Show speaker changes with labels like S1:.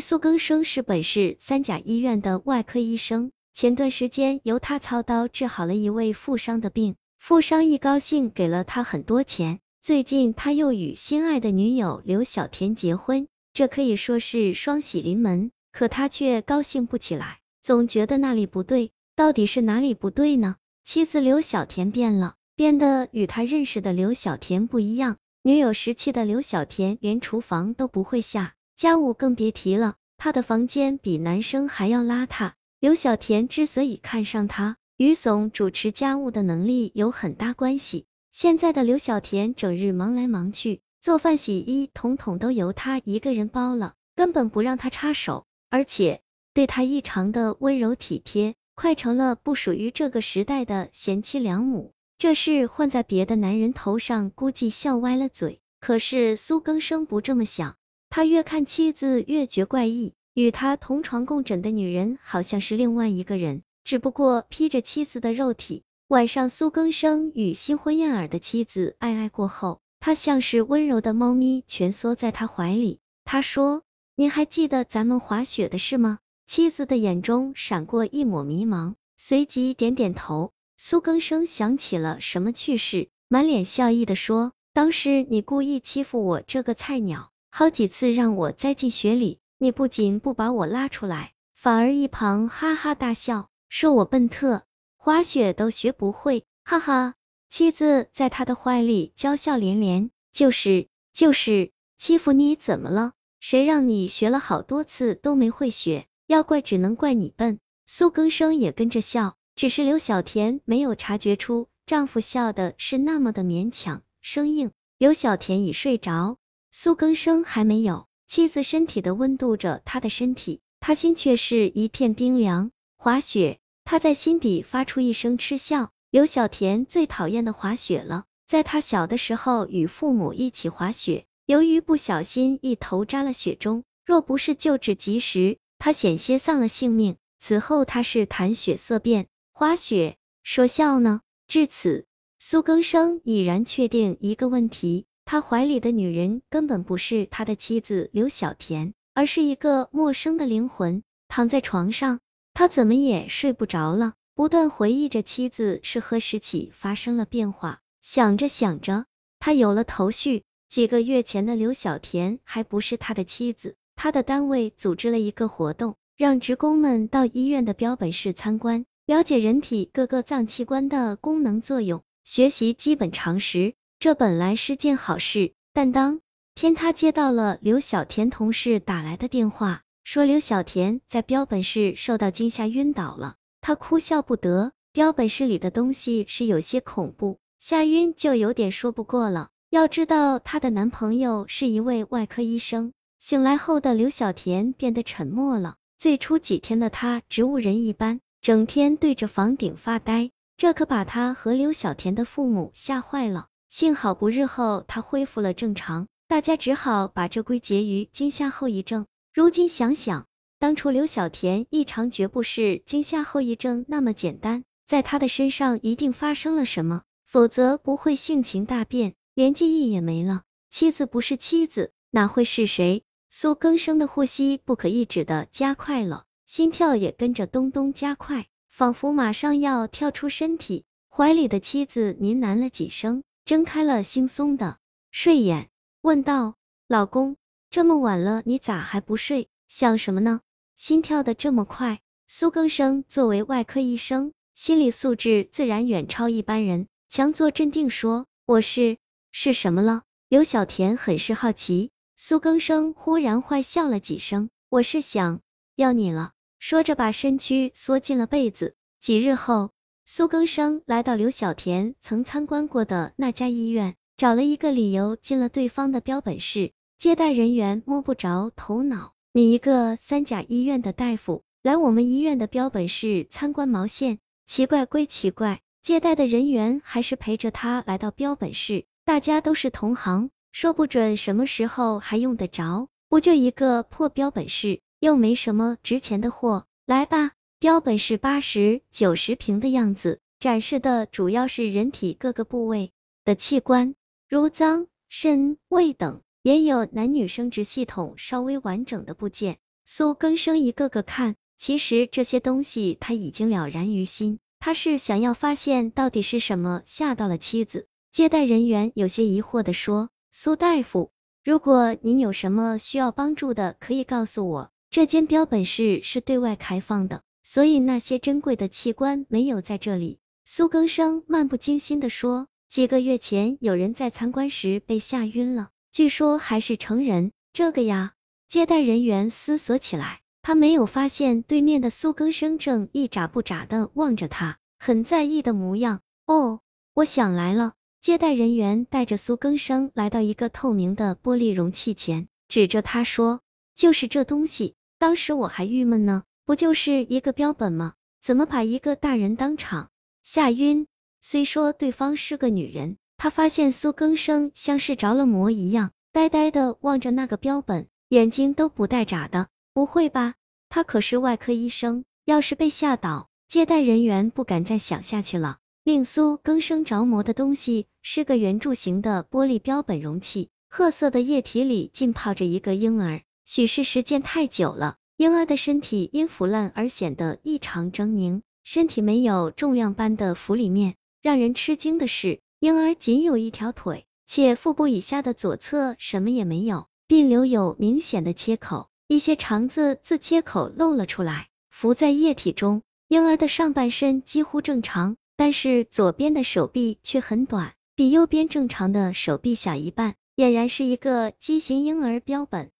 S1: 苏更生是本市三甲医院的外科医生，前段时间由他操刀治好了一位富商的病，富商一高兴给了他很多钱。最近他又与心爱的女友刘小田结婚，这可以说是双喜临门，可他却高兴不起来，总觉得那里不对，到底是哪里不对呢？妻子刘小田变了，变得与他认识的刘小田不一样。女友时期的刘小田连厨房都不会下。家务更别提了，他的房间比男生还要邋遢。刘小田之所以看上他，与总主持家务的能力有很大关系。现在的刘小田整日忙来忙去，做饭洗衣统统都由他一个人包了，根本不让他插手，而且对他异常的温柔体贴，快成了不属于这个时代的贤妻良母。这事换在别的男人头上，估计笑歪了嘴。可是苏更生不这么想。他越看妻子越觉怪异，与他同床共枕的女人好像是另外一个人，只不过披着妻子的肉体。晚上，苏更生与新婚燕尔的妻子爱爱过后，他像是温柔的猫咪蜷缩在他怀里。他说：“你还记得咱们滑雪的事吗？”妻子的眼中闪过一抹迷茫，随即点点头。苏更生想起了什么趣事，满脸笑意的说：“当时你故意欺负我这个菜鸟。”好几次让我栽进雪里，你不仅不把我拉出来，反而一旁哈哈大笑，说我笨特，滑雪都学不会，哈哈。妻子在他的怀里娇笑连连，就是就是欺负你怎么了？谁让你学了好多次都没会学？要怪只能怪你笨。苏更生也跟着笑，只是刘小田没有察觉出丈夫笑的是那么的勉强生硬。刘小田已睡着。苏更生还没有，妻子身体的温度着他的身体，他心却是一片冰凉。滑雪，他在心底发出一声嗤笑。刘小田最讨厌的滑雪了，在他小的时候与父母一起滑雪，由于不小心一头扎了雪中，若不是救治及时，他险些丧了性命。此后他是谈血色变，滑雪说笑呢。至此，苏更生已然确定一个问题。他怀里的女人根本不是他的妻子刘小田，而是一个陌生的灵魂。躺在床上，他怎么也睡不着了，不断回忆着妻子是何时起发生了变化。想着想着，他有了头绪。几个月前的刘小田还不是他的妻子。他的单位组织了一个活动，让职工们到医院的标本室参观，了解人体各个脏器官的功能作用，学习基本常识。这本来是件好事，但当天他接到了刘小田同事打来的电话，说刘小田在标本室受到惊吓晕倒了，他哭笑不得。标本室里的东西是有些恐怖，吓晕就有点说不过了。要知道她的男朋友是一位外科医生。醒来后的刘小田变得沉默了，最初几天的他植物人一般，整天对着房顶发呆，这可把他和刘小田的父母吓坏了。幸好不日后他恢复了正常，大家只好把这归结于惊吓后遗症。如今想想，当初刘小田异常绝不是惊吓后遗症那么简单，在他的身上一定发生了什么，否则不会性情大变，连记忆也没了。妻子不是妻子，哪会是谁？苏更生的呼吸不可抑制的加快了，心跳也跟着咚咚加快，仿佛马上要跳出身体。怀里的妻子呢喃了几声。睁开了惺忪的睡眼，问道：“老公，这么晚了，你咋还不睡？想什么呢？心跳的这么快？”苏更生作为外科医生，心理素质自然远超一般人，强作镇定说：“我是是什么了？”刘小田很是好奇。苏更生忽然坏笑了几声：“我是想要你了。”说着把身躯缩进了被子。几日后。苏更生来到刘小田曾参观过的那家医院，找了一个理由进了对方的标本室。接待人员摸不着头脑，你一个三甲医院的大夫来我们医院的标本室参观毛线？奇怪归奇怪，接待的人员还是陪着他来到标本室。大家都是同行，说不准什么时候还用得着。不就一个破标本室，又没什么值钱的货，来吧。标本是八十九十平的样子，展示的主要是人体各个部位的器官，如脏、肾、胃等，也有男女生殖系统稍微完整的部件。苏更生一个个看，其实这些东西他已经了然于心，他是想要发现到底是什么吓到了妻子。接待人员有些疑惑的说：“苏大夫，如果您有什么需要帮助的，可以告诉我。这间标本室是对外开放的，所以那些珍贵的器官没有在这里。”苏更生漫不经心的说：“几个月前有人在参观时被吓晕了，据说还是成人。这个呀。”接待人员思索起来，他没有发现对面的苏更生正一眨不眨的望着他，很在意的模样。哦，我想来了。接待人员带着苏更生来到一个透明的玻璃容器前，指着他说：“就是这东西。当时我还郁闷呢，不就是一个标本吗？怎么把一个大人当场吓晕？”虽说对方是个女人，她发现苏更生像是着了魔一样，呆呆的望着那个标本。眼睛都不带眨的，不会吧？他可是外科医生，要是被吓倒，接待人员不敢再想下去了。令苏更生着魔的东西是个圆柱形的玻璃标本容器，褐色的液体里浸泡着一个婴儿，许是时间太久了，婴儿的身体因腐烂而显得异常狰狞，身体没有重量般的浮里面。让人吃惊的是，婴儿仅有一条腿，且腹部以下的左侧什么也没有。并留有明显的切口，一些肠子自切口露了出来，浮在液体中。婴儿的上半身几乎正常，但是左边的手臂却很短，比右边正常的手臂小一半，俨然是一个畸形婴儿标本。